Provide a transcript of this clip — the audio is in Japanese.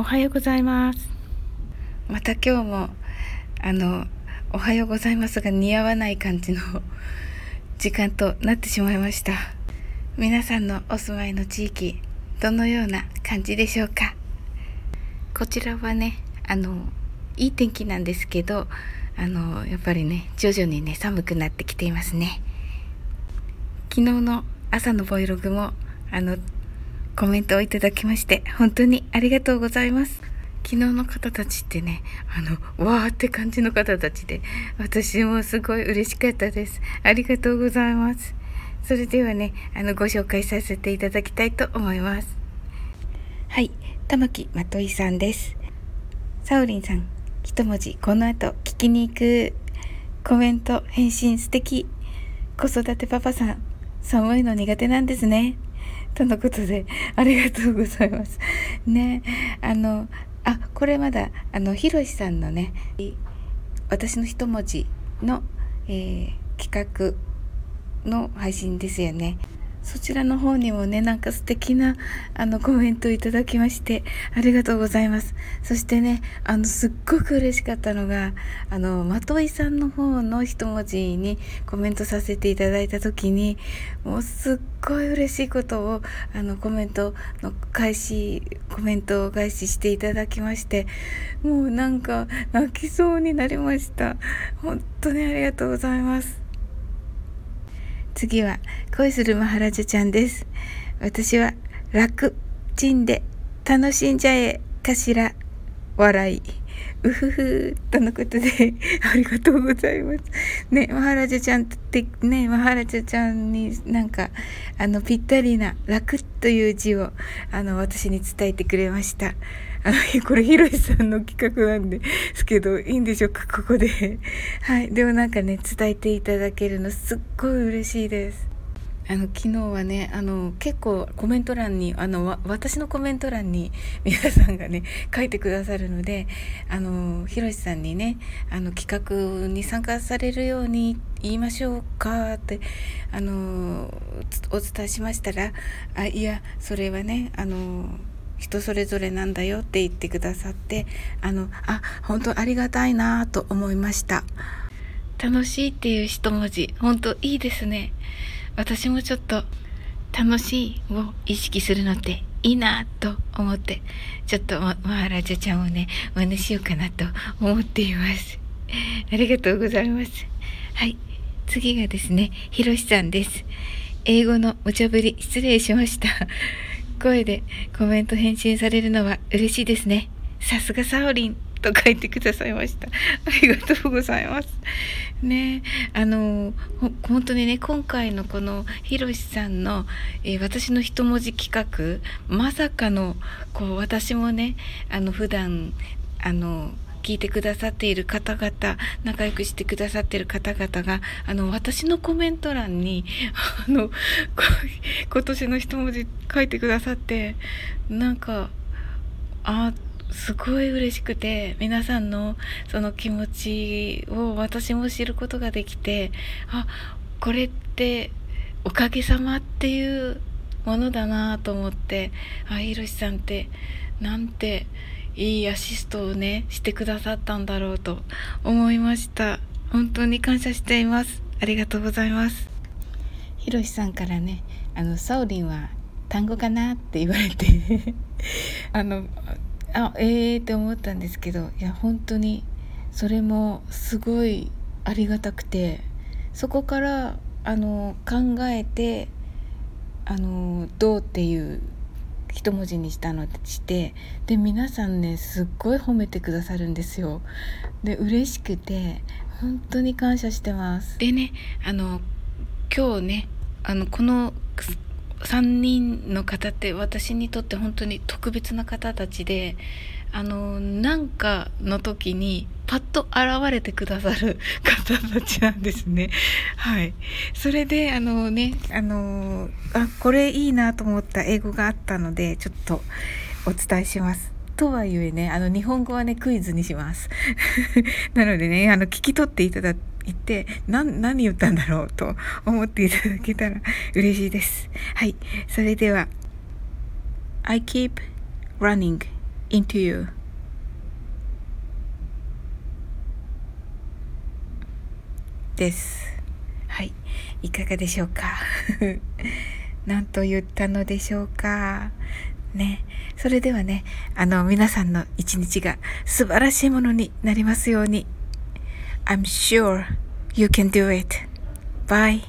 おはようございます。また今日もあのおはようございますが似合わない感じの時間となってしまいました。皆さんのお住まいの地域どのような感じでしょうか？こちらはねあのいい天気なんですけどあのやっぱりね徐々にね寒くなってきていますね。昨日の朝のボイログもあのコメントをいただきまして本当にありがとうございます。昨日の方たちってねあのわーって感じの方たちで私もすごい嬉しかったです。ありがとうございます。それではねあのご紹介させていただきたいと思います。はい玉木まといさんです。サウリンさん一文字この後聞きに行く。コメント返信素敵。子育てパパさん寒いの苦手なんですね。とのことで、ありがとうございます。ね、あの、あ、これまだ、あの、ひろしさんのね、私の一文字の、えー、企画の配信ですよね。そちらの方にもね、なんか素敵なあのコメントをいただきまして、ありがとうございます。そしてね、あの、すっごく嬉しかったのが、あの、まといさんの方の一文字にコメントさせていただいた時に、もうすっごい嬉しいことを、あの、コメントの開始、コメントを開始していただきまして、もうなんか泣きそうになりました。本当にありがとうございます。次は恋するマハラジャちゃんです。私は楽ちんで楽しんじゃえかしら笑い。うふふとのことで ありがとうございます。ね、マハラジャちゃんってね、マハラジャちゃんになんかあのぴったりな楽という字をあの私に伝えてくれました。あの、これ、ひろしさんの企画なんですけど、いいんでしょうか、ここで。はい。でもなんかね、伝えていただけるの、すっごい嬉しいです。あの昨日はねあの結構コメント欄にあの私のコメント欄に皆さんがね 書いてくださるのでひろしさんにねあの企画に参加されるように言いましょうかってあのお伝えしましたらあいやそれはねあの人それぞれなんだよって言ってくださってあのあ本当ありがたいなと思いました。楽しいっていう一文字本当いいですね。私もちょっと楽しいを意識するのっていいなと思ってちょっとマハラジャちゃんをね真似しようかなと思っています。ありがとうございます。はい。次がですねひろしさんです。英語の無茶ぶり失礼しました。声でコメント返信されるのは嬉しいですね。さすがサオリン。と書いてくださいました。ありがとうございます。ねあの、本当にね、今回のこのひろしさんの、えー、私の一文字企画、まさかの、こう、私もね、あの、普段、あの、聞いてくださっている方々、仲良くしてくださっている方々が、あの、私のコメント欄に、あの、今年の一文字書いてくださって、なんか、あ、すごい嬉しくて、皆さんのその気持ちを私も知ることができて、あ、これっておかげさまっていうものだなと思って、あ、ひろしさんってなんていいアシストをねしてくださったんだろうと思いました。本当に感謝しています。ありがとうございます。ひろしさんからねあのサオリンは単語かなって言われて あのあええー、って思ったんですけどいや本当にそれもすごいありがたくてそこからあの考えてあのどうっていう一文字にしたのしてで皆さんねすっごい褒めてくださるんですよ。で嬉しくて本当に感謝してます。でねあの今日ねあのこの3人の方って私にとって本当に特別な方たちであのなんかの時にパッと現れてくださる方たちなんですね。はい。それで、あのね、あの、あ、これいいなと思った英語があったので、ちょっとお伝えします。とはいえね、あの、日本語はね、クイズにします。なのでね、あの、聞き取っていただいて、な、何言ったんだろうと思っていただけたら嬉しいです。はい。それでは、I keep running into you. です。はい。いかがでしょうか？何と言ったのでしょうか？ね。それではねあの皆さんの一日が素晴らしいものになりますように。I'm sure you can do it. Bye.